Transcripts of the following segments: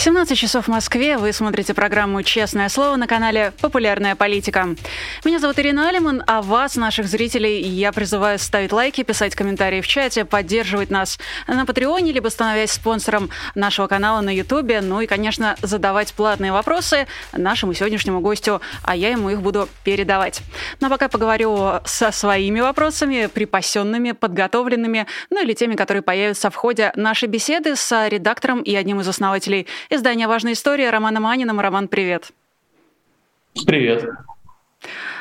17 часов в Москве. Вы смотрите программу «Честное слово» на канале «Популярная политика». Меня зовут Ирина Алиман, а вас, наших зрителей, я призываю ставить лайки, писать комментарии в чате, поддерживать нас на Патреоне, либо становясь спонсором нашего канала на Ютубе, ну и, конечно, задавать платные вопросы нашему сегодняшнему гостю, а я ему их буду передавать. Но пока поговорю со своими вопросами, припасенными, подготовленными, ну или теми, которые появятся в ходе нашей беседы с редактором и одним из основателей издание «Важная история» Романом Аниным. Роман, привет. Привет.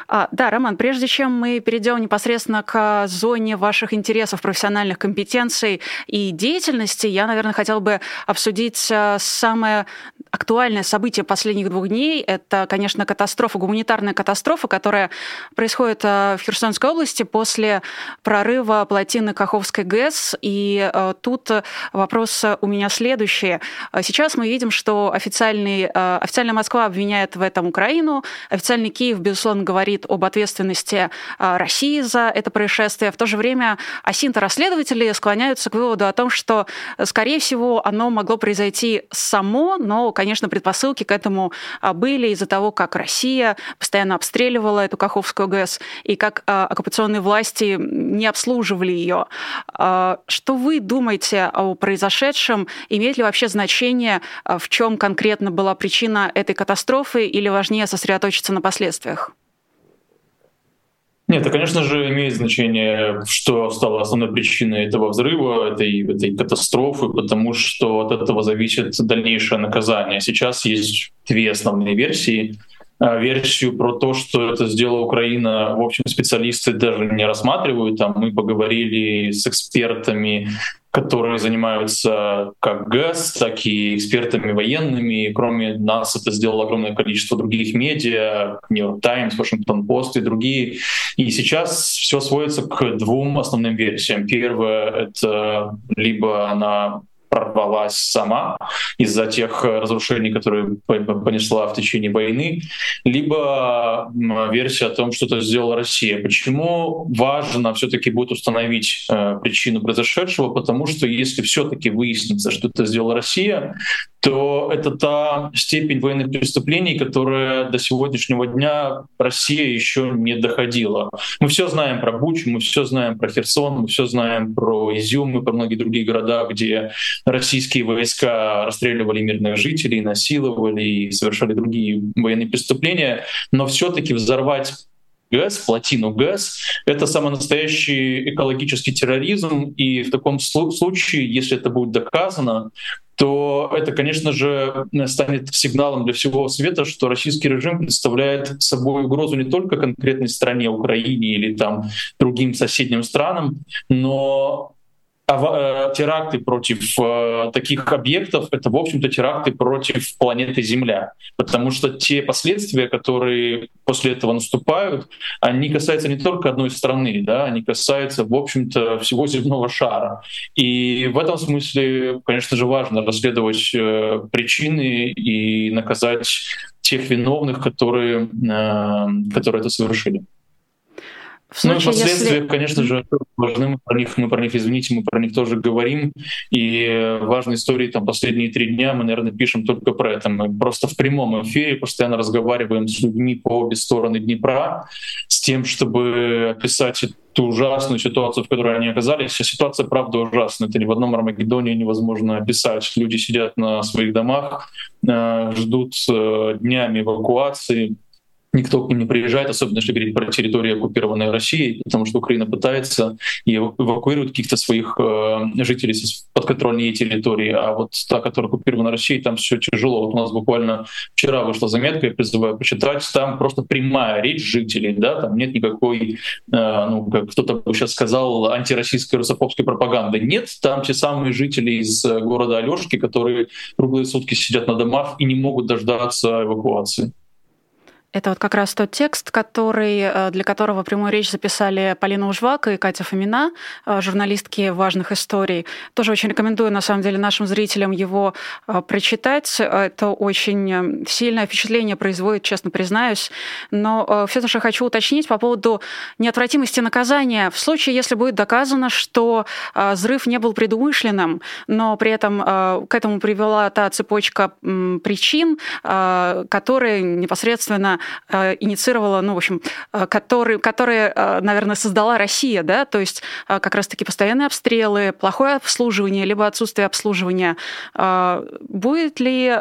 А, да, Роман, прежде чем мы перейдем непосредственно к зоне ваших интересов, профессиональных компетенций и деятельности, я, наверное, хотела бы обсудить э, самое актуальное событие последних двух дней. Это, конечно, катастрофа, гуманитарная катастрофа, которая происходит э, в Херсонской области после прорыва плотины Каховской ГЭС. И э, тут вопрос у меня следующий. Сейчас мы видим, что официальный, официальная Москва обвиняет в этом Украину, официальный Киев, безусловно, говорит об ответственности России за это происшествие. В то же время асинто-расследователи склоняются к выводу о том, что, скорее всего, оно могло произойти само, но, конечно, предпосылки к этому а, были из-за того, как Россия постоянно обстреливала эту Каховскую ГЭС и как а, оккупационные власти не обслуживали ее. Что вы думаете о произошедшем? Имеет ли вообще значение, в чем конкретно была причина этой катастрофы или важнее сосредоточиться на последствиях? Нет, это, конечно же, имеет значение, что стало основной причиной этого взрыва, этой, этой катастрофы, потому что от этого зависит дальнейшее наказание. Сейчас есть две основные версии. А, версию про то, что это сделала Украина, в общем, специалисты даже не рассматривают. Там мы поговорили с экспертами, которые занимаются как ГЭС, так и экспертами военными. Кроме нас это сделало огромное количество других медиа, Нью-Йорк Таймс, Вашингтон Пост и другие. И сейчас все сводится к двум основным версиям. Первое — это либо она прорвалась сама из-за тех разрушений, которые понесла в течение войны, либо версия о том, что это сделала Россия. Почему важно все-таки будет установить э, причину произошедшего? Потому что если все-таки выяснится, что это сделала Россия, то это та степень военных преступлений, которая до сегодняшнего дня Россия еще не доходила. Мы все знаем про Бучу, мы все знаем про Херсон, мы все знаем про Изюм и про многие другие города, где российские войска расстреливали мирных жителей, насиловали и совершали другие военные преступления. Но все-таки взорвать ГЭС, плотину ГЭС, это самый настоящий экологический терроризм. И в таком случае, если это будет доказано, то это, конечно же, станет сигналом для всего света, что российский режим представляет собой угрозу не только конкретной стране, Украине или там другим соседним странам, но теракты против э, таких объектов — это, в общем-то, теракты против планеты Земля. Потому что те последствия, которые после этого наступают, они касаются не только одной страны, да, они касаются, в общем-то, всего земного шара. И в этом смысле, конечно же, важно расследовать э, причины и наказать тех виновных, которые, э, которые это совершили. В случае, ну и последствия, если... конечно же, важны. Мы про них, мы про них, извините, мы про них тоже говорим. И важные истории там последние три дня мы, наверное, пишем только про это. Мы просто в прямом эфире постоянно разговариваем с людьми по обе стороны Днепра с тем, чтобы описать ту ужасную ситуацию, в которой они оказались. Ситуация, правда, ужасная. Это ни в одном Армагеддоне невозможно описать. Люди сидят на своих домах, э, ждут э, днями эвакуации, никто к ним не приезжает, особенно если говорить про территорию, оккупированной Россией, потому что Украина пытается и эвакуирует каких-то своих э, жителей с подконтрольной территории, а вот та, которая оккупирована Россией, там все тяжело. Вот у нас буквально вчера вышла заметка, я призываю почитать, там просто прямая речь жителей, да, там нет никакой, э, ну, как кто-то сейчас сказал, антироссийской русофобской пропаганды. Нет, там те самые жители из э, города Алешки, которые круглые сутки сидят на домах и не могут дождаться эвакуации. Это вот как раз тот текст, который, э, для которого прямую речь записали Полина Ужвак и Катя Фомина, э, журналистки важных историй. Тоже очень рекомендую, на самом деле, нашим зрителям его э, прочитать. Это очень сильное впечатление производит, честно признаюсь. Но все что хочу уточнить по поводу неотвратимости наказания. В случае, если будет доказано, что взрыв не был предумышленным, но при этом к этому привела та цепочка причин, которые непосредственно э, инициировала, ну, в общем, э, который, которые, э, наверное, создала Россия, да, то есть как раз-таки постоянные обстрелы, плохое обслуживание, либо отсутствие обслуживания. Будет ли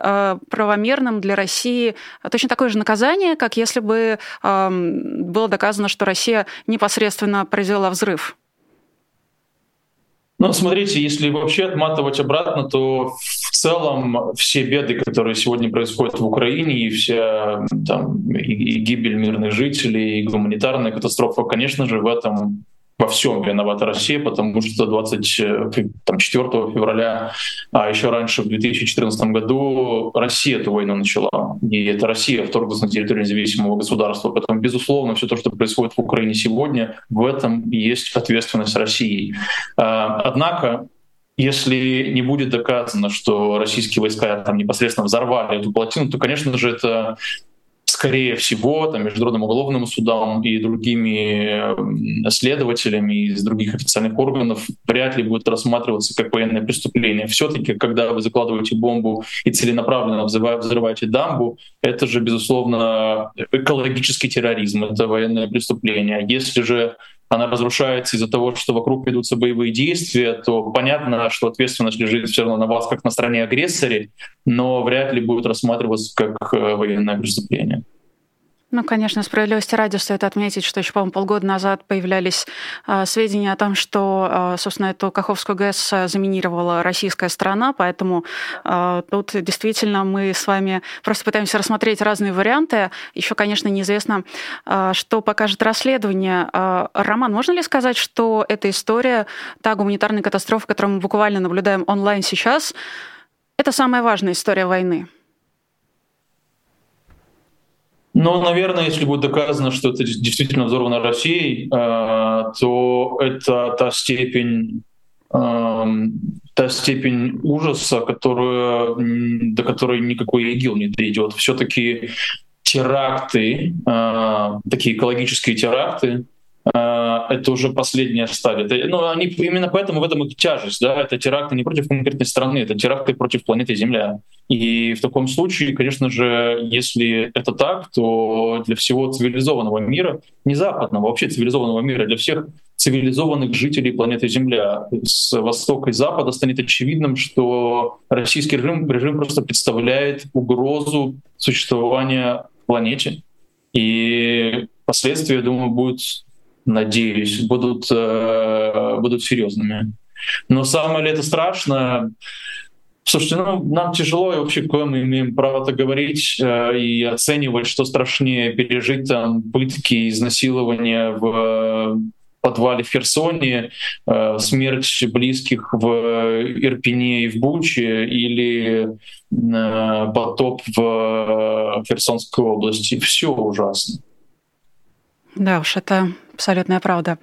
правомерным для России точно такое же наказание, как если бы э, было доказано, что Россия непосредственно произвела взрыв? Ну, смотрите, если вообще отматывать обратно, то целом все беды, которые сегодня происходят в Украине, и вся там, и, и гибель мирных жителей, и гуманитарная катастрофа, конечно же, в этом во всем виновата Россия, потому что 24 э, февраля, а еще раньше, в 2014 году, Россия эту войну начала. И это Россия вторглась на территорию независимого государства. Поэтому, безусловно, все то, что происходит в Украине сегодня, в этом есть ответственность России. А, однако, если не будет доказано, что российские войска там непосредственно взорвали эту плотину, то, конечно же, это скорее всего, там, Международным уголовным судом и другими следователями из других официальных органов вряд ли будет рассматриваться как военное преступление. Все-таки, когда вы закладываете бомбу и целенаправленно взрываете дамбу, это же, безусловно, экологический терроризм, это военное преступление. Если же она разрушается из-за того, что вокруг ведутся боевые действия, то понятно, что ответственность лежит все равно на вас как на стороне агрессоре, но вряд ли будет рассматриваться как э, военное преступление. Ну, конечно, справедливости ради стоит отметить, что еще, по-моему, полгода назад появлялись э, сведения о том, что, э, собственно, эту Каховскую ГЭС заминировала российская сторона, поэтому э, тут действительно мы с вами просто пытаемся рассмотреть разные варианты. Еще, конечно, неизвестно, э, что покажет расследование. Э, Роман, можно ли сказать, что эта история, та гуманитарная катастрофа, которую мы буквально наблюдаем онлайн сейчас, это самая важная история войны? Ну, наверное, если будет доказано, что это действительно взорвано Россией, э, то это та степень эм, та степень ужаса, которую, до которой никакой ИГИЛ не дойдет. Все-таки теракты, э, такие экологические теракты, это уже последняя стадия. Это, ну, они, именно поэтому в этом их тяжесть. Да? Это теракты не против конкретной страны, это теракты против планеты Земля. И в таком случае, конечно же, если это так, то для всего цивилизованного мира, не западного, вообще цивилизованного мира, для всех цивилизованных жителей планеты Земля с востока и запада станет очевидным, что российский режим, режим просто представляет угрозу существования планете. И последствия, я думаю, будут надеюсь, будут, э, будут серьезными. Но самое ли это страшно? Слушайте, ну, нам тяжело, и вообще какое мы имеем право это говорить э, и оценивать, что страшнее пережить там пытки, изнасилования в подвале в Херсоне, э, смерть близких в Ирпене и в Буче или э, потоп в Херсонской области. Все ужасно. Да уж, это абсолютная правда.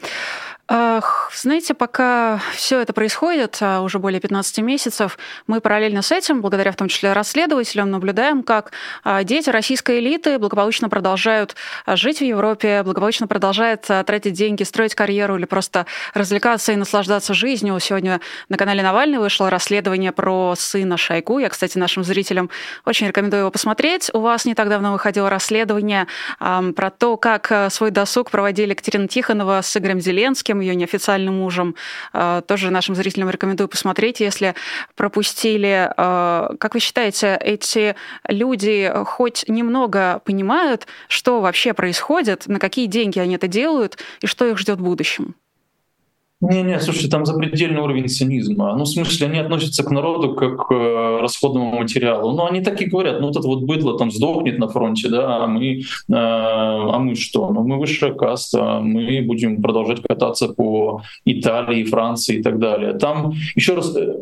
Знаете, пока все это происходит, а, уже более 15 месяцев, мы параллельно с этим, благодаря в том числе расследователям, наблюдаем, как а, дети российской элиты благополучно продолжают а, жить в Европе, благополучно продолжают тратить деньги, строить карьеру или просто развлекаться и наслаждаться жизнью. Сегодня на канале Навальный вышло расследование про сына Шойгу. Я, кстати, нашим зрителям очень рекомендую его посмотреть. У вас не так давно выходило расследование про то, как свой досуг проводили Екатерина Тихонова с Игорем Зеленским, Зеленским, ее неофициальным мужем. А, тоже нашим зрителям рекомендую посмотреть, если пропустили. А, как вы считаете, эти люди хоть немного понимают, что вообще происходит, на какие деньги они это делают и что их ждет в будущем? Не-не, слушайте, там запредельный уровень цинизма. Ну, в смысле, они относятся к народу как к э, расходному материалу. Ну, они так и говорят, ну, вот это вот быдло там сдохнет на фронте, да, а мы, э, а мы что? Ну, мы высшая каста, мы будем продолжать кататься по Италии, Франции и так далее. Там, еще раз, э,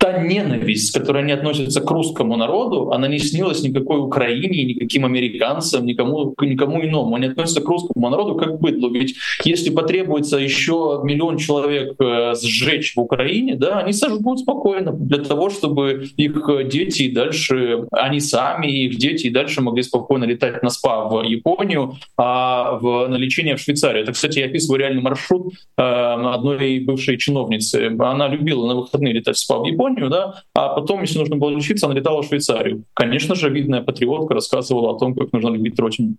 та ненависть, с которой они относятся к русскому народу, она не снилась никакой Украине, никаким американцам, никому, никому иному. Они относятся к русскому народу как к быдлу. Ведь если потребуется еще миллион человек э, сжечь в Украине, да, они сожгут спокойно для того, чтобы их дети и дальше, они сами их дети и дальше могли спокойно летать на СПА в Японию, а в, на лечение в Швейцарию. Это, кстати, я описываю реальный маршрут э, одной бывшей чиновницы. Она любила на выходные летать в СПА в Японию, Японию, да, а потом, если нужно было лечиться, она летала в Швейцарию. Конечно же, видная патриотка рассказывала о том, как нужно любить родину.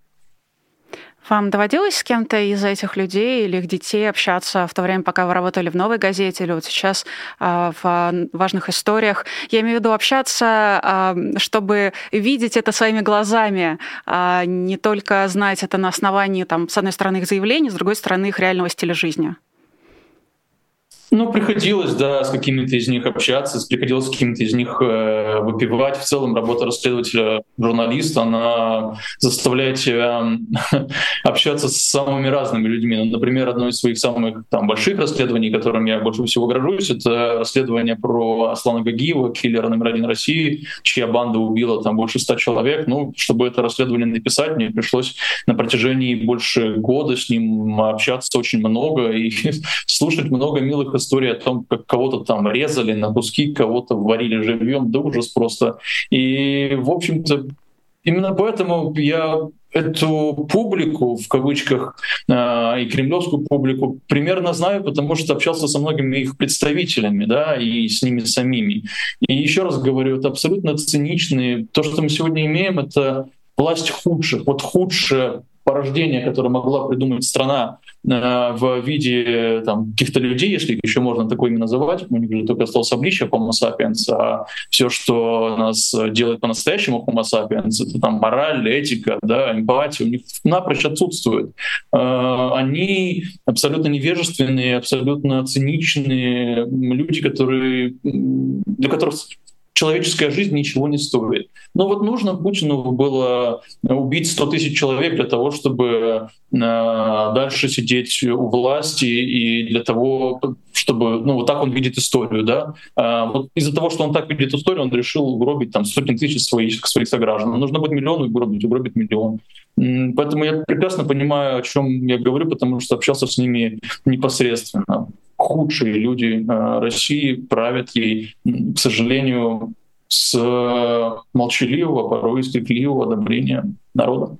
Вам доводилось с кем-то из этих людей или их детей общаться в то время, пока вы работали в «Новой газете» или вот сейчас э, в важных историях? Я имею в виду общаться, э, чтобы видеть это своими глазами, а не только знать это на основании, там, с одной стороны, их заявлений, с другой стороны, их реального стиля жизни. Ну, приходилось, да, с какими-то из них общаться, приходилось с какими-то из них э, выпивать. В целом работа расследователя, журналиста, она заставляет тебя общаться с самыми разными людьми. Ну, например, одно из своих самых там, больших расследований, которым я больше всего горжусь, это расследование про Аслана Гагиева, киллера номер один России, чья банда убила там больше ста человек. Ну, чтобы это расследование написать, мне пришлось на протяжении больше года с ним общаться очень много и слушать много милых история о том, как кого-то там резали на куски, кого-то варили живьем, да ужас просто. И, в общем-то, именно поэтому я эту публику, в кавычках, а, и кремлевскую публику примерно знаю, потому что общался со многими их представителями, да, и с ними самими. И еще раз говорю, это абсолютно циничные. То, что мы сегодня имеем, это власть худших. Вот худшее порождение, которое могла придумать страна э, в виде там, каких-то людей, если их еще можно такое называть, у них же только осталось обличие Homo sapiens, а все, что нас делает по-настоящему Homo sapiens, это там мораль, этика, да, эмпатия, у них напрочь отсутствует. Э, они абсолютно невежественные, абсолютно циничные люди, которые, для которых человеческая жизнь ничего не стоит. Но вот нужно Путину было убить 100 тысяч человек для того, чтобы э, дальше сидеть у власти и для того, чтобы, ну, вот так он видит историю, да. А вот из-за того, что он так видит историю, он решил угробить там сотни тысяч своих, своих сограждан. Нужно будет миллион угробить, угробить миллион. Поэтому я прекрасно понимаю, о чем я говорю, потому что общался с ними непосредственно худшие люди э, России правят ей, к сожалению, с молчаливого, порой с одобрения народа.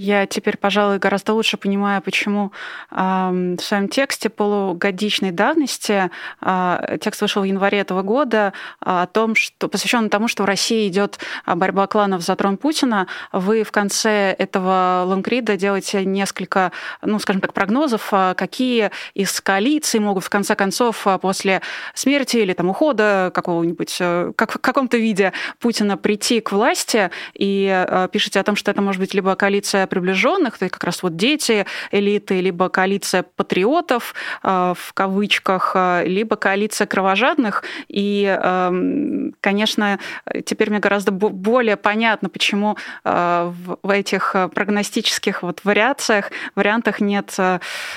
Я теперь, пожалуй, гораздо лучше понимаю, почему э, в своем тексте полугодичной давности, э, текст вышел в январе этого года, э, о том, что посвящен тому, что в России идет борьба кланов за трон Путина. Вы в конце этого лонгрида делаете несколько, ну, скажем так, прогнозов, какие из коалиций могут в конце концов после смерти или там ухода какого-нибудь, э, как в каком-то виде Путина прийти к власти, и э, пишете о том, что это может быть либо коалиция приближенных, то есть как раз вот дети элиты, либо коалиция патриотов э, в кавычках, э, либо коалиция кровожадных. И, эм, конечно, теперь мне гораздо более понятно, почему э, в этих прогностических вот вариациях, вариантах нет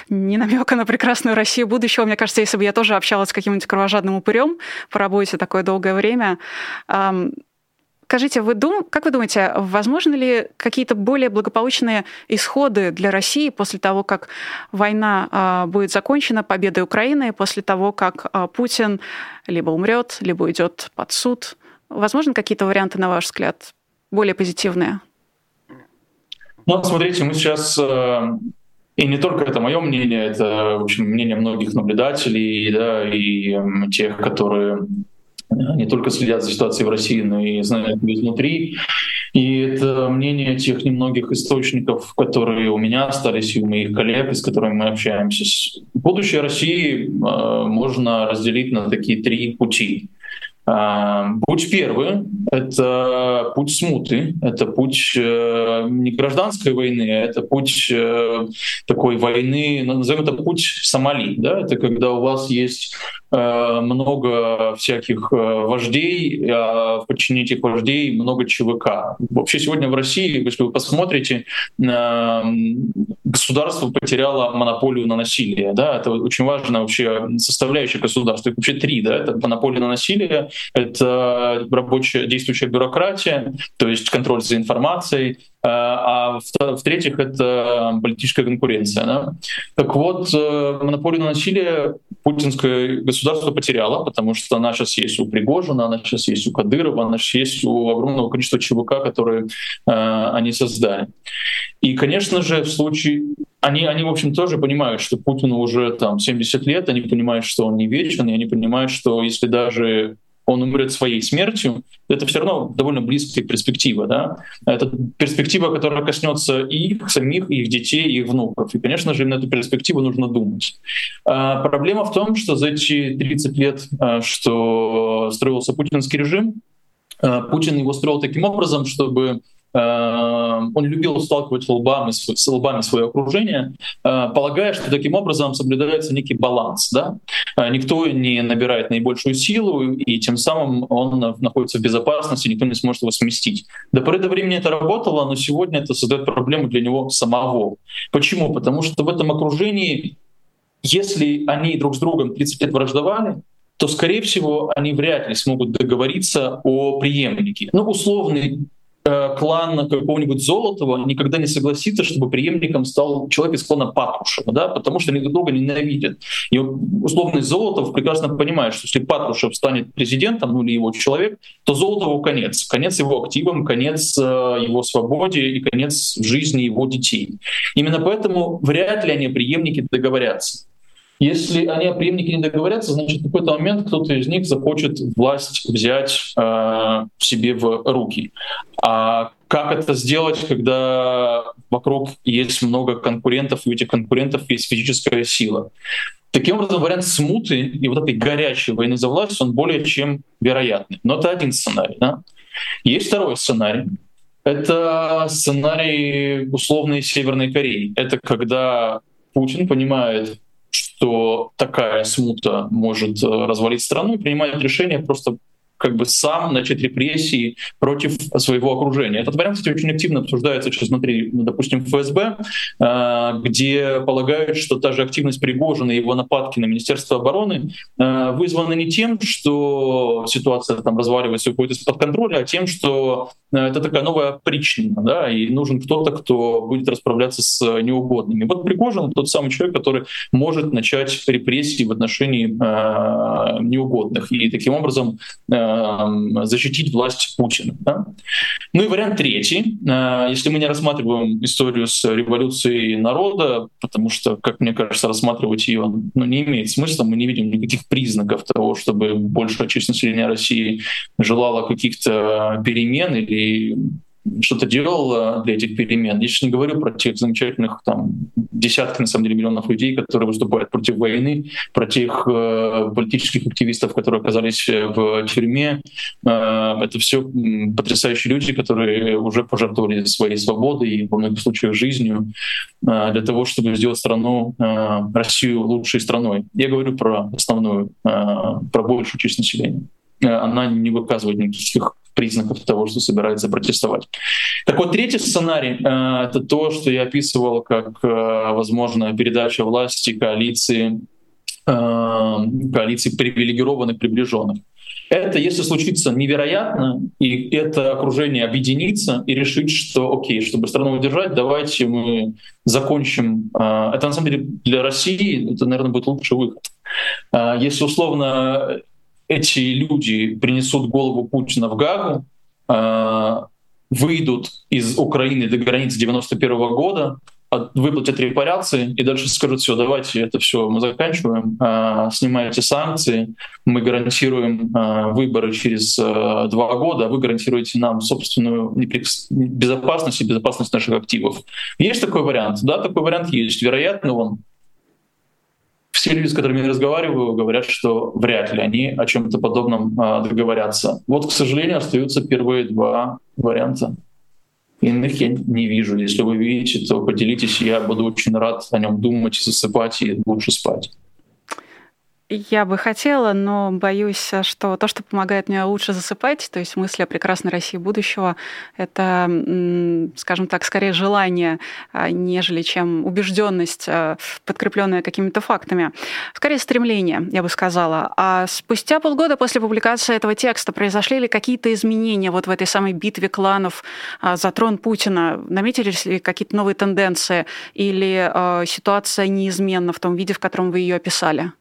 ни намека на прекрасную Россию будущего. Мне кажется, если бы я тоже общалась с каким-нибудь кровожадным упырем по работе такое долгое время, эм, Скажите, вы дум... как вы думаете, возможны ли какие-то более благополучные исходы для России после того, как война а, будет закончена победой Украины, после того, как а, Путин либо умрет, либо уйдет под суд? Возможно, какие-то варианты, на ваш взгляд, более позитивные? Ну, смотрите, мы сейчас э, и не только это мое мнение, это, в общем, мнение многих наблюдателей, да, и тех, которые не только следят за ситуацией в России, но и знают изнутри. И это мнение тех немногих источников, которые у меня остались, и у моих коллег, с которыми мы общаемся. Будущее России э, можно разделить на такие три пути. Э, путь первый — это путь смуты, это путь э, не гражданской войны, а это путь э, такой войны, назовем это путь Сомали. Да? Это когда у вас есть много всяких вождей, а в подчинении этих вождей много ЧВК. Вообще сегодня в России, если вы посмотрите, государство потеряло монополию на насилие. Да? Это очень важная вообще составляющая государства. Их вообще три. Да? Это монополия на насилие, это рабочая действующая бюрократия, то есть контроль за информацией, Э, а в-третьих, это политическая конкуренция. Да? Так вот, э, монополию на насилие путинское государство потеряло, потому что она сейчас есть у Пригожина, она сейчас есть у Кадырова, она сейчас есть у огромного количества ЧВК, которые э, они создали. И, конечно же, в случае они, они, в общем, тоже понимают, что Путину уже там 70 лет, они понимают, что он не вечен, и они понимают, что если даже он умрет своей смертью, это все равно довольно близкая перспектива. Да? Это перспектива, которая коснется и их самих, и их детей, и их внуков. И, конечно же, именно эту перспективу нужно думать. А проблема в том, что за эти 30 лет, а, что строился путинский режим, а, Путин его строил таким образом, чтобы он любил сталкивать лбами, с лбами свое окружение, э, полагая, что таким образом соблюдается некий баланс. Да? Э, никто не набирает наибольшую силу, и тем самым он находится в безопасности, никто не сможет его сместить. До поры до времени это работало, но сегодня это создает проблему для него самого. Почему? Потому что в этом окружении, если они друг с другом 30 лет враждовали, то, скорее всего, они вряд ли смогут договориться о преемнике. Ну, условный клан какого-нибудь Золотого никогда не согласится, чтобы преемником стал человек из клана Патрушева, да, потому что они друг друга ненавидят. И условный Золотов прекрасно понимает, что если Патрушев станет президентом, ну или его человек, то Золотову конец. Конец его активам, конец э, его свободе и конец жизни его детей. Именно поэтому вряд ли они преемники договорятся. Если они о преемнике не договорятся, значит, в какой-то момент кто-то из них захочет власть взять э, себе в руки. А как это сделать, когда вокруг есть много конкурентов, и у этих конкурентов есть физическая сила? Таким образом, вариант смуты и вот этой горячей войны за власть, он более чем вероятный. Но это один сценарий. Да? Есть второй сценарий. Это сценарий условной Северной Кореи. Это когда Путин понимает, что такая смута может э, развалить страну и принимает решение просто как бы сам начать репрессии против своего окружения. Этот вариант, кстати, очень активно обсуждается сейчас внутри, ну, допустим, ФСБ, э, где полагают, что та же активность Пригожина и его нападки на Министерство обороны э, вызваны не тем, что ситуация там разваливается и уходит из-под контроля, а тем, что э, это такая новая причина, да, и нужен кто-то, кто будет расправляться с неугодными. Вот Пригожин тот самый человек, который может начать репрессии в отношении неугодных. И таким образом защитить власть Путина. Да? Ну и вариант третий. Э, если мы не рассматриваем историю с революцией народа, потому что, как мне кажется, рассматривать ее ну, не имеет смысла, мы не видим никаких признаков того, чтобы большая часть населения России желала каких-то перемен или что-то делала для этих перемен. Я сейчас не говорю про тех замечательных там десятки, на самом деле, миллионов людей, которые выступают против войны, про тех э, политических активистов, которые оказались в тюрьме. Э, это все потрясающие люди, которые уже пожертвовали своей свободой и во многих случаях жизнью э, для того, чтобы сделать страну, э, Россию лучшей страной. Я говорю про основную, э, про большую часть населения. Э, она не выказывает никаких признаков того, что собирается протестовать. Так вот, третий сценарий э, — это то, что я описывал как, э, возможно, передача власти коалиции, э, коалиции привилегированных, приближенных. Это, если случится невероятно, и это окружение объединится и решит, что, окей, чтобы страну удержать, давайте мы закончим. Это, на самом деле, для России это, наверное, будет лучший выход. Если, условно, эти люди принесут голову Путина в Гагу, э, выйдут из Украины до границы 91 года, выплатят репарации и дальше скажут, все, давайте это все мы заканчиваем, э, снимайте санкции, мы гарантируем э, выборы через два года, а вы гарантируете нам собственную безопасность и безопасность наших активов. Есть такой вариант? Да, такой вариант есть. Вероятно, он все люди, с которыми я разговариваю, говорят, что вряд ли они о чем-то подобном а, договорятся. Вот, к сожалению, остаются первые два варианта. Иных я не вижу. Если вы видите, то поделитесь, я буду очень рад о нем думать, засыпать и лучше спать. Я бы хотела, но боюсь, что то, что помогает мне лучше засыпать, то есть мысли о прекрасной России будущего, это, скажем так, скорее желание, а, нежели чем убежденность, а, подкрепленная какими-то фактами. Скорее стремление, я бы сказала. А спустя полгода после публикации этого текста произошли ли какие-то изменения вот в этой самой битве кланов а, за трон Путина? Наметились ли какие-то новые тенденции или ситуация неизменна в том виде, в котором вы ее описали?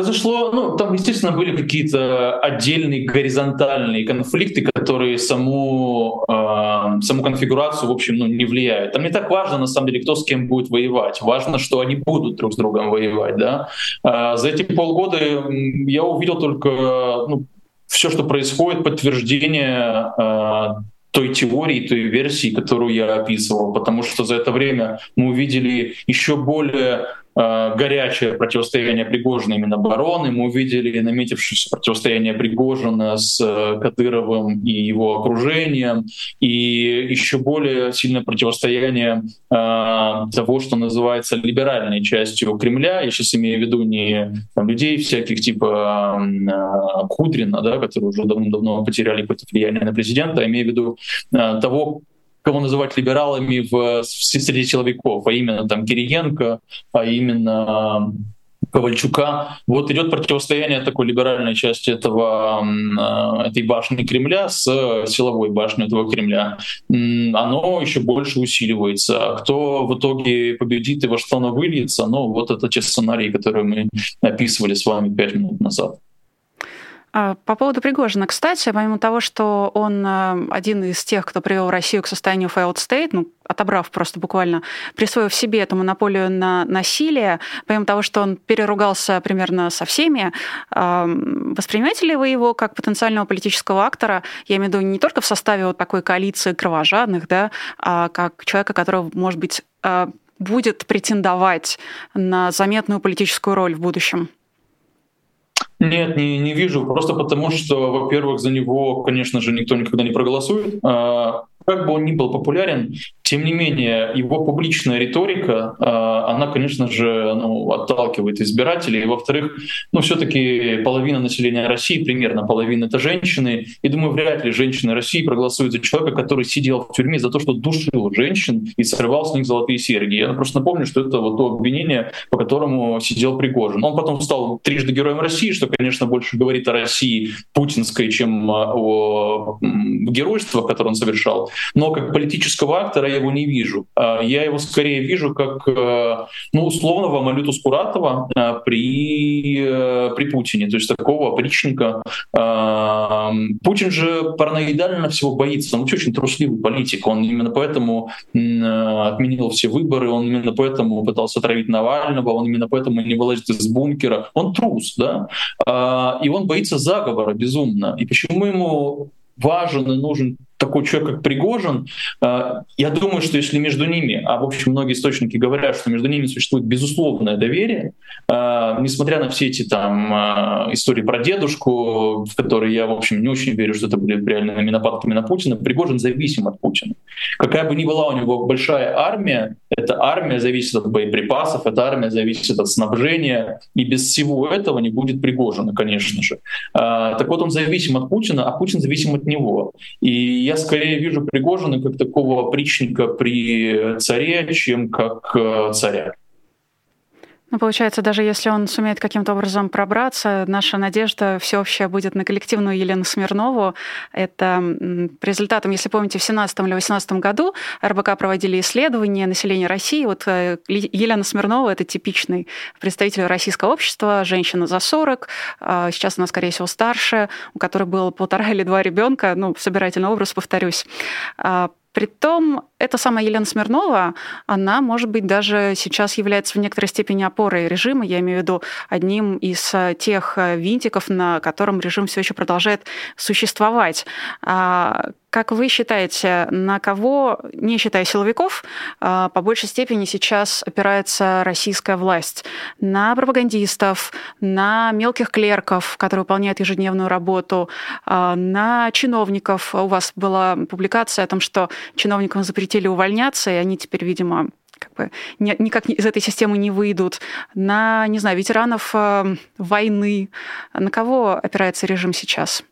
Произошло, ну, там, естественно, были какие-то отдельные горизонтальные конфликты, которые саму, э, саму конфигурацию, в общем, ну, не влияют. Там не так важно, на самом деле, кто с кем будет воевать. Важно, что они будут друг с другом воевать. Да? Э, за эти полгода я увидел только ну, все, что происходит, подтверждение э, той теории, той версии, которую я описывал, потому что за это время мы увидели еще более горячее противостояние Пригожина именно обороны. Мы увидели наметившееся противостояние Пригожина с э, Кадыровым и его окружением, и еще более сильное противостояние э, того, что называется либеральной частью Кремля. Я сейчас имею в виду не там, людей всяких типа э, Кудрина, да, которые уже давно-давно потеряли какое-то влияние на президента, а имею в виду э, того, кого называть либералами в, среди силовиков, а именно там Кириенко, а именно Ковальчука. Вот идет противостояние такой либеральной части этого, а, этой башни Кремля с силовой башней этого Кремля. Оно еще больше усиливается. Кто в итоге победит и во что оно выльется, ну вот это те сценарии, которые мы описывали с вами пять минут назад. А, по поводу Пригожина, кстати, помимо того, что он э, один из тех, кто привел Россию к состоянию failed state, ну, отобрав просто буквально, присвоив себе эту монополию на насилие, помимо того, что он переругался примерно со всеми, воспринимаете ли вы его как потенциального политического актора, я имею в виду не только в составе вот такой коалиции кровожадных, да, а как человека, который, может быть, э, будет претендовать на заметную политическую роль в будущем? Нет, не, не вижу. Просто потому, что, во-первых, за него, конечно же, никто никогда не проголосует. А, как бы он ни был популярен, тем не менее, его публичная риторика, а, она, конечно же, ну, отталкивает избирателей. И, во-вторых, ну, все-таки половина населения России, примерно половина это женщины. И думаю, вряд ли женщины России проголосуют за человека, который сидел в тюрьме за то, что душил женщин и срывал с них золотые серьги. Я просто напомню, что это вот то обвинение, по которому сидел Пригожин. Он потом стал трижды героем России, что, конечно, больше говорит о России путинской, чем о геройстве, которое он совершал. Но как политического актора я его не вижу. А, я его скорее вижу как э, ну, условного Малюту Скуратова э, при, э, при Путине, то есть такого опричника. Путин же параноидально всего боится, он очень трусливый политик, он именно поэтому отменил все выборы, он именно поэтому пытался отравить Навального, он именно поэтому не вылазит из бункера. Он трус, да? А, и он боится заговора безумно. И почему ему важен и нужен такой человек, как Пригожин, э, я думаю, что если между ними, а в общем многие источники говорят, что между ними существует безусловное доверие, э, несмотря на все эти там э, истории про дедушку, в которые я, в общем, не очень верю, что это были реальными нападками на Путина, Пригожин зависим от Путина. Какая бы ни была у него большая армия, эта армия зависит от боеприпасов, эта армия зависит от снабжения, и без всего этого не будет Пригожина, конечно же. Так вот, он зависим от Путина, а Путин зависим от него. И я скорее вижу Пригожина как такого опричника при царе, чем как э, царя. Ну, получается, даже если он сумеет каким-то образом пробраться, наша надежда всеобщая будет на коллективную Елену Смирнову. Это по результатам, если помните, в 17 или 18 году РБК проводили исследования населения России. Вот э, Елена Смирнова — это типичный представитель российского общества, женщина за 40, а сейчас она, скорее всего, старше, у которой было полтора или два ребенка, ну, собирательный образ, повторюсь. А Притом, эта самая Елена Смирнова, она, может быть, даже сейчас является в некоторой степени опорой режима, я имею в виду одним из э, тех э, винтиков, на котором режим все еще продолжает существовать. А как вы считаете, на кого, не считая силовиков, а, по большей степени сейчас опирается российская власть? На пропагандистов, на мелких клерков, которые выполняют ежедневную работу, а, на чиновников. У вас была публикация о том, что чиновникам запретили увольняться, и они теперь, видимо, как бы никак из этой системы не выйдут, на, не знаю, ветеранов э, войны. На кого опирается режим сейчас?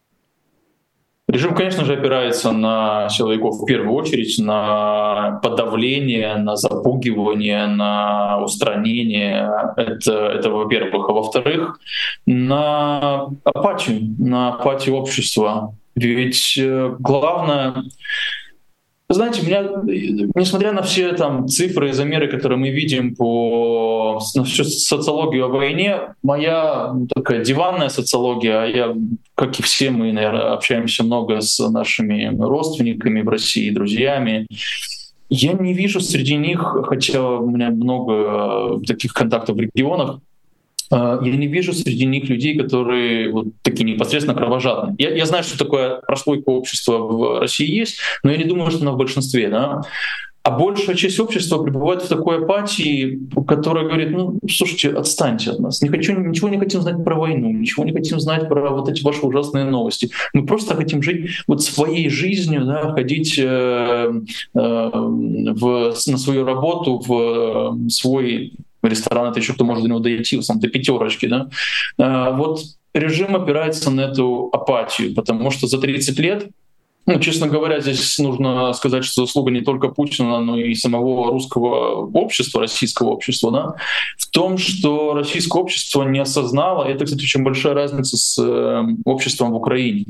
Режим, конечно же, опирается на силовиков в первую очередь, на подавление, на запугивание, на устранение. Это, это во-первых. А во-вторых, на апатию, на апатию общества. Ведь э, знаете, меня, несмотря на все там цифры и замеры, которые мы видим по на всю социологию о войне, моя такая диванная социология, а я, как и все мы, наверное, общаемся много с нашими родственниками в России, друзьями, я не вижу среди них, хотя у меня много таких контактов в регионах, я не вижу среди них людей, которые вот такие непосредственно кровожадные. Я, я знаю, что такое прослойка общества в России есть, но я не думаю, что она в большинстве. Да? А большая часть общества пребывает в такой апатии, которая говорит, ну, слушайте, отстаньте от нас. Не хочу, ничего не хотим знать про войну, ничего не хотим знать про вот эти ваши ужасные новости. Мы просто хотим жить вот своей жизнью, да, ходить э, э, в, на свою работу, в э, свой ресторан это еще кто может до него дойти, в самом-то пятерочки, да. А, вот режим опирается на эту апатию, потому что за 30 лет ну, честно говоря, здесь нужно сказать, что заслуга не только Путина, но и самого русского общества, российского общества, да, в том, что российское общество не осознало, это, кстати, очень большая разница с э, обществом в Украине.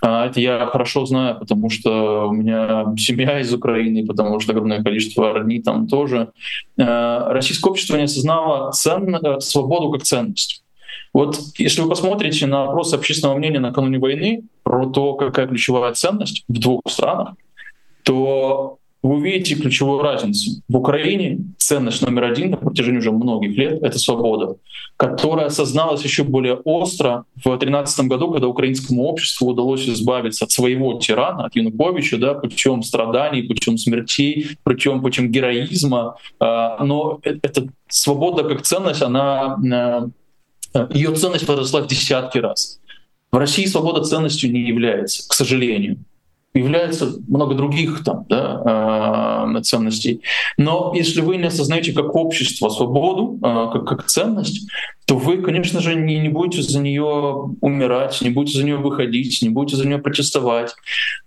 А, это я хорошо знаю, потому что у меня семья из Украины, потому что огромное количество родней там тоже. Э, российское общество не осознало цен, э, свободу как ценность. Вот если вы посмотрите на опрос общественного мнения накануне войны про то, какая ключевая ценность в двух странах, то вы увидите ключевую разницу. В Украине ценность номер один на протяжении уже многих лет — это свобода, которая осозналась еще более остро в 2013 году, когда украинскому обществу удалось избавиться от своего тирана, от Януковича, да, путем страданий, путем смертей, путем, путем героизма. А, но э, эта свобода как ценность, она э, ее ценность возросла в десятки раз. В России свобода ценностью не является, к сожалению. Является много других там, да, э, ценностей. Но если вы не осознаете как общество свободу, э, как, как ценность, то вы, конечно же, не, не будете за нее умирать, не будете за нее выходить, не будете за нее протестовать.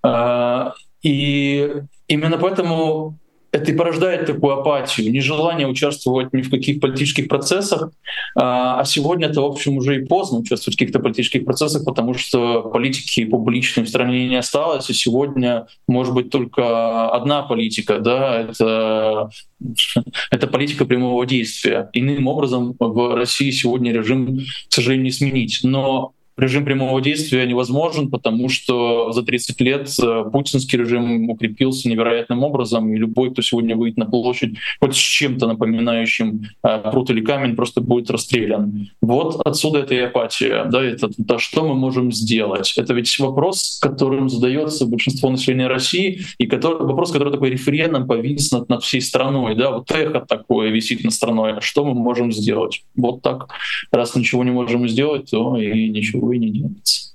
Э, и именно поэтому это и порождает такую апатию, нежелание участвовать ни в каких политических процессах. А, а сегодня это, в общем, уже и поздно участвовать в каких-то политических процессах, потому что политики публичной в стране не осталось, и сегодня может быть только одна политика, да, это, это политика прямого действия. Иным образом в России сегодня режим, к сожалению, не сменить. Но режим прямого действия невозможен, потому что за 30 лет э, путинский режим укрепился невероятным образом, и любой, кто сегодня выйдет на площадь хоть с чем-то напоминающим э, пруд или камень, просто будет расстрелян. Вот отсюда эта и апатия. Да, это, да, что мы можем сделать? Это ведь вопрос, которым задается большинство населения России, и который, вопрос, который такой рефреном повис над, над всей страной. Да, вот эхо такое висит над страной. А что мы можем сделать? Вот так. Раз ничего не можем сделать, то и ничего и не делается.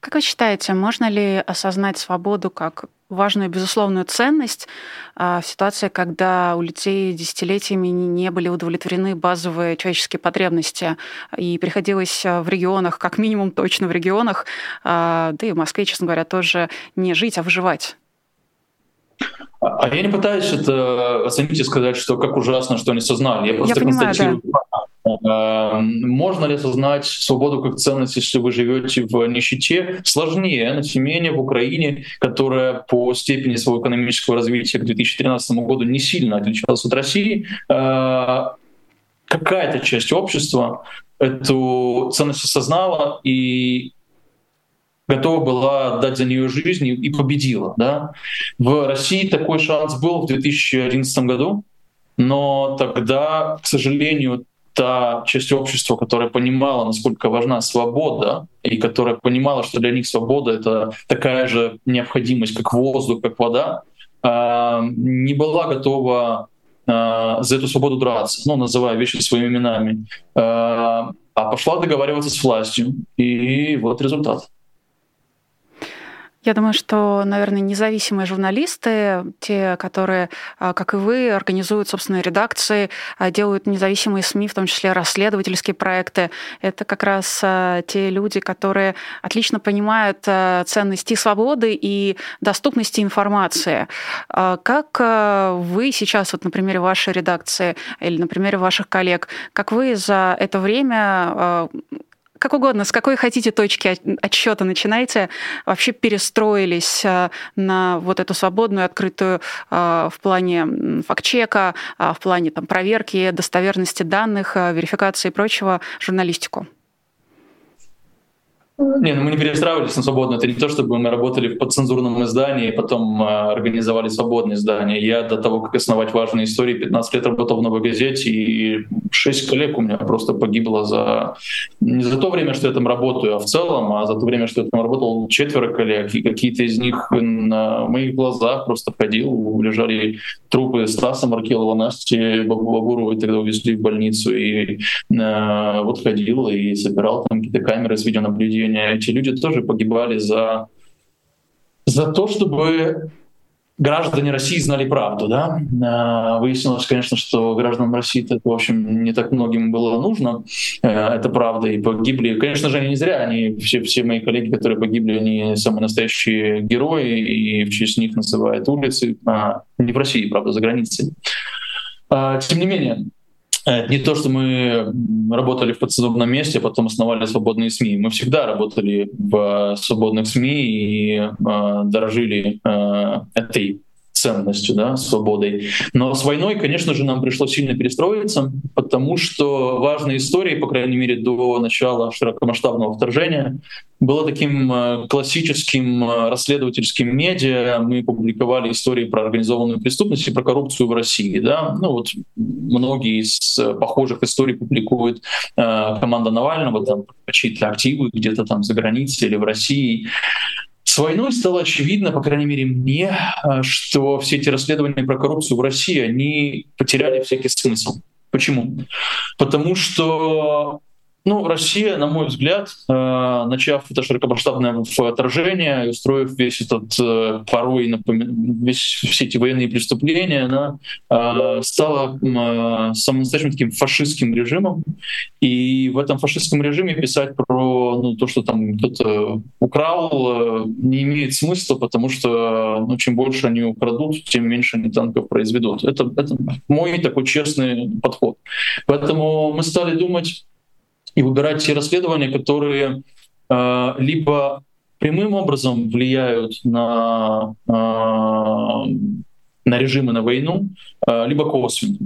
Как вы считаете, можно ли осознать свободу как важную безусловную ценность а, в ситуации, когда у людей десятилетиями не были удовлетворены базовые человеческие потребности, и приходилось а, в регионах, как минимум точно в регионах, а, да и в Москве, честно говоря, тоже не жить, а выживать? А я не пытаюсь это оценить и сказать, что как ужасно, что они сознали. Я просто я понимаю, констатирую да. Эм, можно ли осознать свободу как ценность, если вы живете в нищете? Сложнее, но тем не менее в Украине, которая по степени своего экономического развития к 2013 году не сильно отличалась от России, э, какая-то часть общества эту ценность осознала и готова была отдать за нее жизнь и победила. Да? В России такой шанс был в 2011 году, но тогда, к сожалению, та часть общества, которая понимала, насколько важна свобода, и которая понимала, что для них свобода — это такая же необходимость, как воздух, как вода, а, не была готова а, за эту свободу драться, ну, называя вещи своими именами, а, а пошла договариваться с властью. И вот результат. Я думаю, что, наверное, независимые журналисты, те, которые, а, как и вы, организуют собственные редакции, а, делают независимые СМИ, в том числе расследовательские проекты, это как раз а, те люди, которые отлично понимают ценности свободы и доступности информации. Как вы сейчас, вот на примере вашей редакции или на примере ваших коллег, как вы за это время как угодно, с какой хотите точки отсчета начинайте, вообще перестроились э, на вот эту свободную, открытую э, в плане факт-чека, э, в плане там, проверки достоверности данных, верификации и прочего журналистику? Не, ну мы не перестраивались на свободное. Это не то, чтобы мы работали в подцензурном издании, и потом э, организовали свободное издание. Я до того, как основать важные истории, 15 лет работал в «Новой газете», и 6 коллег у меня просто погибло за... Не за то время, что я там работаю, а в целом, а за то время, что я там работал четверо коллег, и какие-то из них на моих глазах просто ходил, лежали трупы Стаса Маркелова, Насти Бабуровой, тогда увезли в больницу, и э, вот ходил и собирал там какие-то камеры с видеонаблюдения движения, эти люди тоже погибали за, за то, чтобы граждане России знали правду. Да? А, выяснилось, конечно, что гражданам России это, в общем, не так многим было нужно. Э, это правда. И погибли, конечно же, они не зря. Они, все, все мои коллеги, которые погибли, они самые настоящие герои, и в честь них называют улицы. А, не в России, правда, за границей. А, тем не менее, это не то, что мы работали в подсудебном месте, а потом основали свободные СМИ. Мы всегда работали в свободных СМИ и э, дорожили э, этой ценностью, да, свободой. Но с войной, конечно же, нам пришлось сильно перестроиться, потому что важной историей, по крайней мере, до начала широкомасштабного вторжения, было таким э, классическим э, расследовательским медиа. Мы публиковали истории про организованную преступность и про коррупцию в России. Да? Ну, вот многие из э, похожих историй публикует э, команда Навального, там, чьи-то активы где-то там за границей или в России. С войной стало очевидно, по крайней мере мне, э, что все эти расследования про коррупцию в России, они потеряли всякий смысл. Почему? Потому что ну, Россия, на мой взгляд, э, начав это широкомасштабное вторжение, устроив весь этот э, порой весь, все эти военные преступления, она э, стала самым настоящим таким фашистским режимом. И в этом фашистском режиме писать про ну, то, что там кто-то украл, не имеет смысла, потому что ну, чем больше они украдут, тем меньше они танков произведут. Это, это мой такой честный подход. Поэтому мы стали думать и выбирать те расследования, которые э, либо прямым образом влияют на, э, на режимы на войну, э, либо косвенно.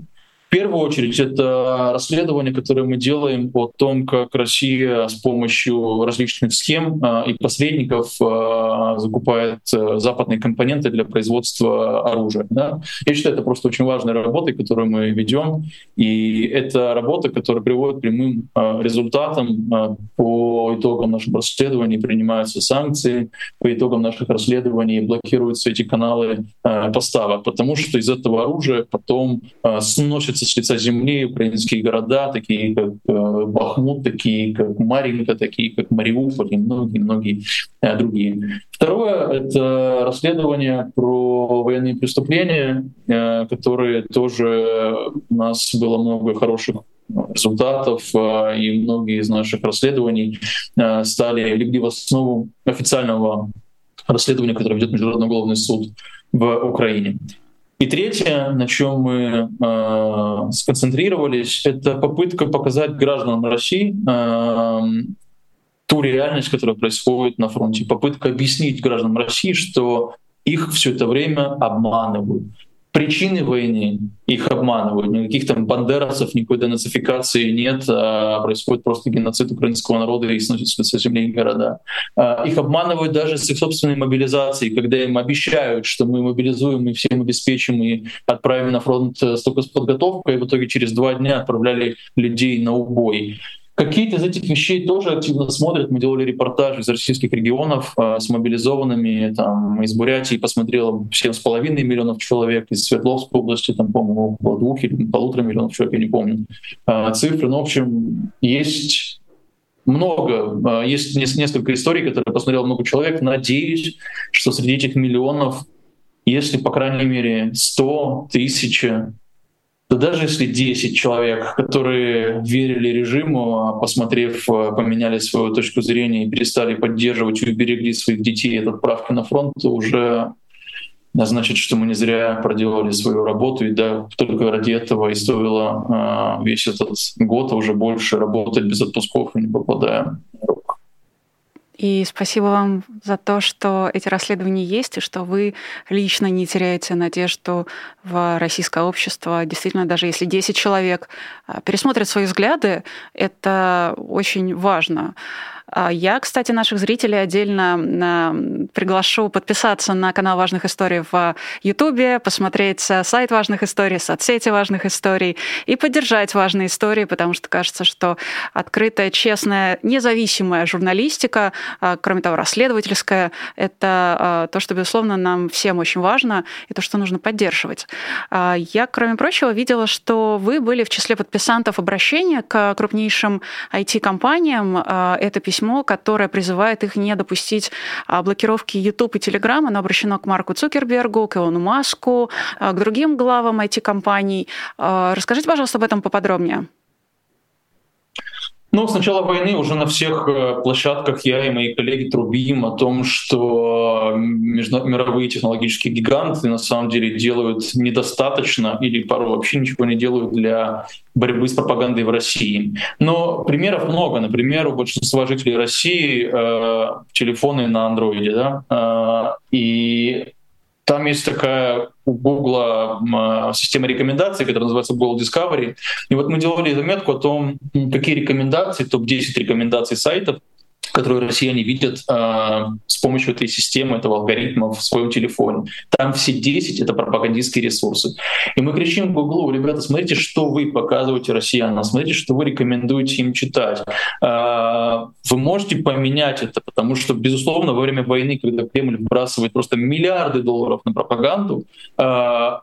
Первую очередь это расследование, которое мы делаем о том, как Россия с помощью различных схем а, и посредников а, закупает а, западные компоненты для производства оружия. Да? Я считаю, это просто очень важная работа, которую мы ведем, и это работа, которая приводит к прямым результатам. По итогам наших расследований принимаются санкции, по итогам наших расследований блокируются эти каналы поставок, потому что из этого оружия потом сносят сносятся с лица земли украинские города, такие как э, Бахмут, такие как Маринка, такие как Мариуполь и многие-многие э, другие. Второе — это расследование про военные преступления, э, которые тоже у нас было много хороших результатов, и многие из наших расследований стали легли в основу официального расследования, которое ведет Международный уголовный суд в Украине. И третье, на чем мы э, сконцентрировались, это попытка показать гражданам России э, ту реальность, которая происходит на фронте, попытка объяснить гражданам России, что их все это время обманывают, причины войны их обманывают. Никаких там бандеровцев, никакой денацификации нет. А происходит просто геноцид украинского народа и сносится со земли и города. А их обманывают даже с их собственной мобилизацией, когда им обещают, что мы мобилизуем и всем обеспечим и отправим на фронт столько с подготовкой, и в итоге через два дня отправляли людей на убой. Какие-то из этих вещей тоже активно смотрят. Мы делали репортаж из российских регионов э, с мобилизованными. Там, из Бурятии посмотрело 7,5 миллионов человек, из Свердловской области, там, по-моему, около двух или полутора миллионов человек, я не помню э, цифры. Но, в общем, есть много. Есть несколько историй, которые посмотрел много человек. Надеюсь, что среди этих миллионов, если, по крайней мере, 100, тысяча, да даже если 10 человек, которые верили режиму, а посмотрев, поменяли свою точку зрения и перестали поддерживать и уберегли своих детей от отправки на фронт, то уже значит, что мы не зря проделали свою работу, и да, только ради этого и стоило э, весь этот год, а уже больше работать без отпусков и не попадая. И спасибо вам за то, что эти расследования есть, и что вы лично не теряете надежду в российское общество. Действительно, даже если 10 человек а, пересмотрят свои взгляды, это очень важно. А я, кстати, наших зрителей отдельно приглашу подписаться на канал важных историй в Ютубе, посмотреть сайт важных историй, соцсети важных историй и поддержать важные истории, потому что кажется, что открытая, честная, независимая журналистика, а, кроме того, расследовательская, это а, то, что, безусловно, нам всем очень важно и то, что нужно поддерживать. Я, кроме прочего, видела, что вы были в числе подписантов обращения к крупнейшим IT-компаниям. Это письмо письмо, которое призывает их не допустить а, блокировки YouTube и Telegram. Оно обращено к Марку Цукербергу, к Илону Маску, а, к другим главам IT-компаний. А, расскажите, пожалуйста, об этом поподробнее. Ну, с начала войны уже на всех э, площадках я и мои коллеги трубим о том, что мировые технологические гиганты на самом деле делают недостаточно или порой вообще ничего не делают для борьбы с пропагандой в России. Но примеров много. Например, у большинства жителей России э, телефоны на андроиде, да, э, и там есть такая у Google а, система рекомендаций, которая называется Google Discovery. И вот мы делали заметку о том, какие рекомендации, топ-10 рекомендаций сайтов которые россияне видят э, с помощью этой системы, этого алгоритма в своем телефоне. Там все 10 — это пропагандистские ресурсы. И мы кричим Гуглу, ребята, смотрите, что вы показываете россиянам, смотрите, что вы рекомендуете им читать. Э, вы можете поменять это, потому что, безусловно, во время войны, когда Кремль выбрасывает просто миллиарды долларов на пропаганду, э,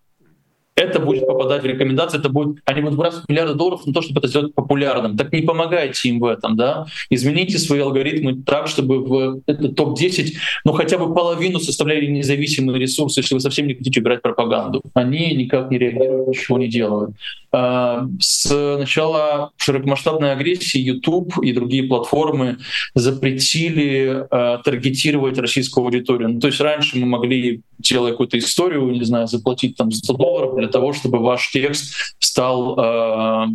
это будет попадать в рекомендации, это будет, они будут брать миллиарды долларов на то, чтобы это сделать популярным. Так не помогайте им в этом, да. Измените свои алгоритмы так, чтобы в этот топ-10, ну хотя бы половину составляли независимые ресурсы, если вы совсем не хотите убирать пропаганду. Они никак не реагируют, ничего не делают. С начала широкомасштабной агрессии YouTube и другие платформы запретили а, таргетировать российскую аудиторию. Ну, то есть раньше мы могли, делая какую-то историю, не знаю, заплатить там 100 долларов для того, чтобы ваш текст стал э,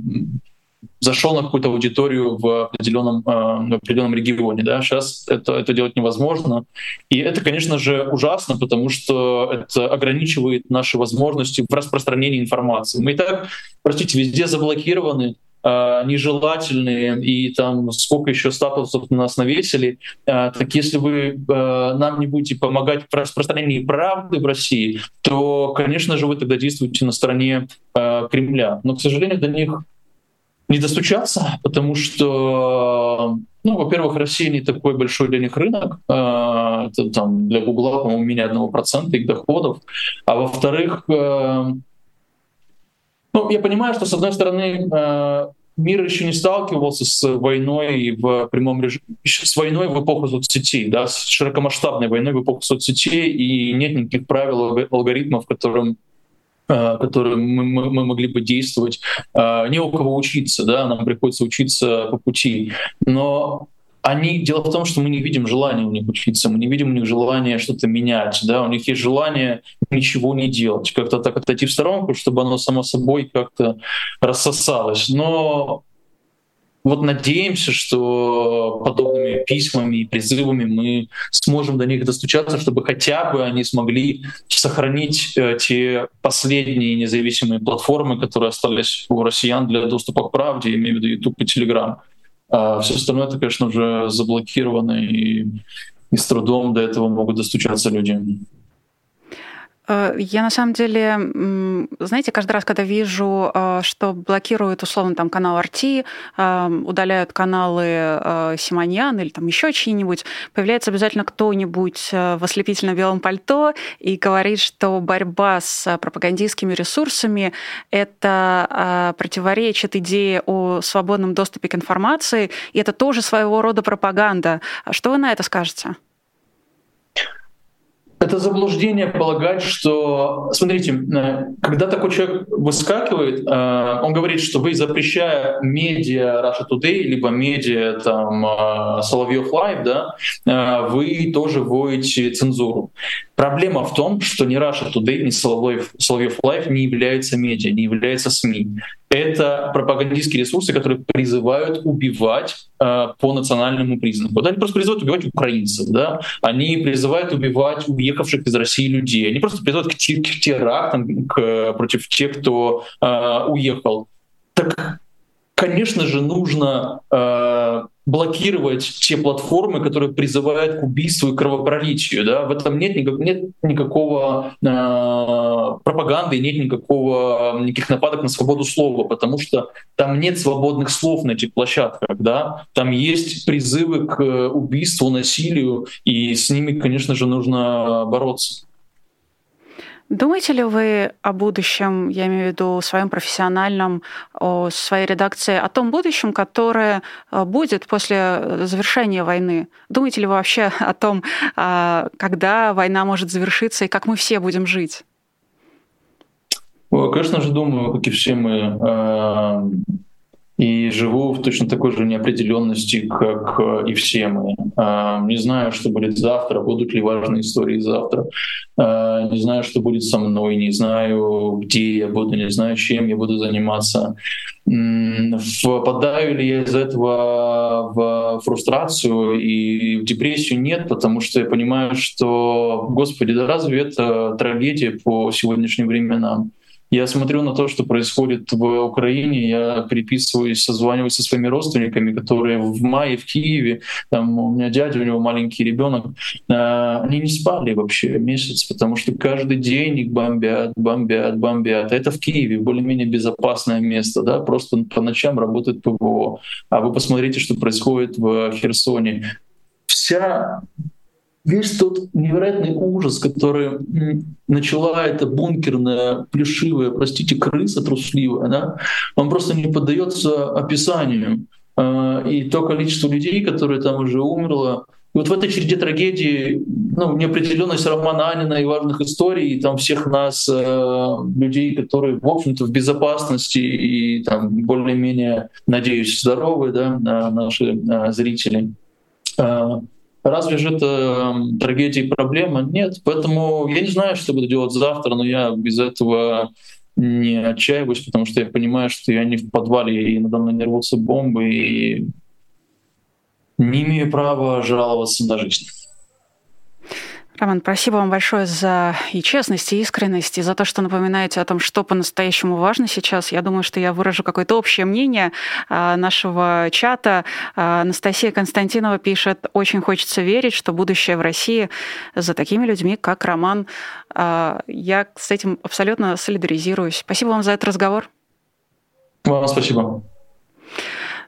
зашел на какую-то аудиторию в определенном, э, в определенном регионе. Да? Сейчас это, это делать невозможно. И это, конечно же, ужасно, потому что это ограничивает наши возможности в распространении информации. Мы и так, простите, везде заблокированы, Э, нежелательные и там сколько еще статусов на нас навесили, э, так если вы нам не будете помогать в распространении правды в России, то, конечно же, вы тогда действуете на стороне Кремля. Но, к сожалению, до них не достучаться, потому что, ну, во-первых, Россия не такой большой для них рынок, это там для Гугла, по-моему, менее одного процента их доходов, а во-вторых, ну, я понимаю, что, с одной стороны, э, мир еще не сталкивался с войной в прямом режиме, с войной в эпоху соцсетей, да, с широкомасштабной войной в эпоху соцсетей, и нет никаких правил, алгоритмов, которым э, которым мы, мы, мы могли бы действовать, э, не у кого учиться, да, нам приходится учиться по пути. Но они, дело в том, что мы не видим желания у них учиться, мы не видим у них желания что-то менять, да, у них есть желание ничего не делать, как-то так отойти в сторонку, чтобы оно само собой как-то рассосалось. Но вот надеемся, что подобными письмами и призывами мы сможем до них достучаться, чтобы хотя бы они смогли сохранить э, те последние независимые платформы, которые остались у россиян для доступа к правде, имею в виду YouTube и Telegram. А все остальное, это, конечно, уже заблокировано, и, и с трудом до этого могут достучаться люди. Э, я на самом деле, знаете, каждый раз, когда вижу, э, что блокируют условно там канал RT, э, удаляют каналы Симоньян или там еще чьи-нибудь, появляется обязательно кто-нибудь в ослепительно белом пальто и говорит, что борьба с пропагандистскими ресурсами — это противоречит идее о свободном доступе к информации, и это тоже своего рода пропаганда. Что вы на это скажете? Это заблуждение полагать, что... Смотрите, э, когда такой человек выскакивает, э, он говорит, что вы, запрещая медиа Russia Today, либо медиа там э, Соловьев Live, да, вы тоже вводите цензуру. Проблема в том, что ни Russia Today, ни Соловьев Live не являются медиа, не являются СМИ. Это пропагандистские ресурсы, которые призывают убивать э, по национальному признаку. Вот они просто призывают убивать украинцев, да? они призывают убивать уехавших из России людей, они просто призывают к, к терактам к, против тех, кто э, уехал. Так, конечно же, нужно э, блокировать те платформы, которые призывают к убийству и кровопролитию. Да? В этом нет, никак, нет никакого э, пропаганды, нет никакого, никаких нападок на свободу слова, потому что там нет свободных слов на этих площадках. Да? Там есть призывы к убийству, насилию, и с ними, конечно же, нужно бороться. Думаете ли вы о будущем, я имею в виду своем профессиональном, о своей редакции, о том будущем, которое э, будет после завершения войны? Думаете ли вы вообще о том, а, когда война может завершиться и как мы все будем жить? Конечно же, думаю, как и все мы э, и живу в точно такой же неопределенности, как и все мы. А, не знаю, что будет завтра, будут ли важные истории завтра. А, не знаю, что будет со мной, не знаю, где я буду, не знаю, чем я буду заниматься. Впадаю ли я из этого в фрустрацию и в депрессию? Нет, потому что я понимаю, что, Господи, да разве это трагедия по сегодняшним временам? Я смотрю на то, что происходит в Украине, я переписываюсь, созваниваюсь со своими родственниками, которые в мае в Киеве, там у меня дядя, у него маленький ребенок, э, они не спали вообще месяц, потому что каждый день их бомбят, бомбят, бомбят. Это в Киеве, более-менее безопасное место, да, просто по ночам работает ПВО. А вы посмотрите, что происходит в Херсоне. Вся весь тот невероятный ужас, который начала эта бункерная, плешивая, простите, крыса трусливая, да, он просто не поддается описанию. А, и то количество людей, которые там уже умерло, и вот в этой череде трагедии, ну, неопределенность романа Анина и важных историй, и там всех нас, э, людей, которые, в общем-то, в безопасности и там более-менее, надеюсь, здоровы, да, наши э, зрители. Э, Разве же это трагедия и проблема? Нет. Поэтому я не знаю, что буду делать завтра, но я без этого не отчаиваюсь, потому что я понимаю, что я не в подвале, и надо мной не рвутся бомбы, и не имею права жаловаться на жизнь. Роман, спасибо вам большое за и честность, и искренность, и за то, что напоминаете о том, что по-настоящему важно сейчас. Я думаю, что я выражу какое-то общее мнение а, нашего чата. А, Анастасия Константинова пишет, очень хочется верить, что будущее в России за такими людьми, как Роман. А, я с этим абсолютно солидаризируюсь. Спасибо вам за этот разговор. Вам спасибо.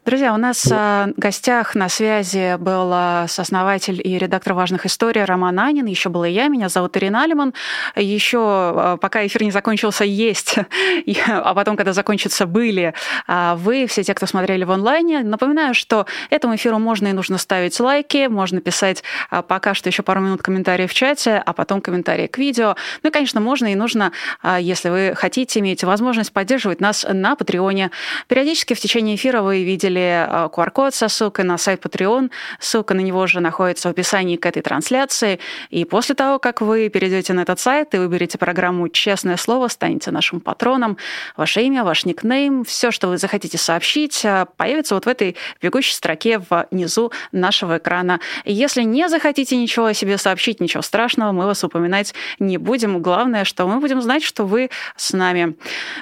Друзья, у нас в гостях на связи был сооснователь и редактор «Важных историй» Роман Анин. Еще была я, меня зовут Ирина Алиман. Еще, пока эфир не закончился, есть, а потом, когда закончится, были вы, все те, кто смотрели в онлайне. Напоминаю, что этому эфиру можно и нужно ставить лайки, можно писать пока что еще пару минут комментариев в чате, а потом комментарии к видео. Ну и, конечно, можно и нужно, если вы хотите, имеете возможность поддерживать нас на Патреоне. Периодически в течение эфира вы видели видели QR-код со ссылкой на сайт Patreon. Ссылка на него же находится в описании к этой трансляции. И после того, как вы перейдете на этот сайт и выберете программу «Честное слово», станете нашим патроном, ваше имя, ваш никнейм, все, что вы захотите сообщить, э, появится вот в этой бегущей строке внизу нашего экрана. Если не захотите ничего о себе сообщить, ничего страшного, мы вас упоминать не будем. Главное, что мы будем знать, что вы с нами.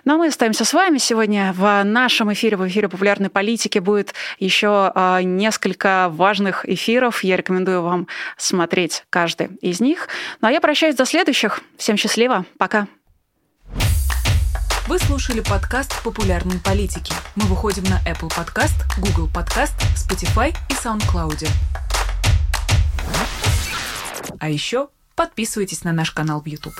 Ну а мы остаемся с вами сегодня в нашем эфире, в эфире популярной политики политики будет еще а, несколько важных эфиров. Я рекомендую вам смотреть каждый из них. Ну а я прощаюсь до следующих. Всем счастливо. Пока. Вы слушали подкаст «Популярные политики». Мы выходим на Apple Podcast, Google Podcast, Spotify и SoundCloud. А еще подписывайтесь на наш канал в YouTube.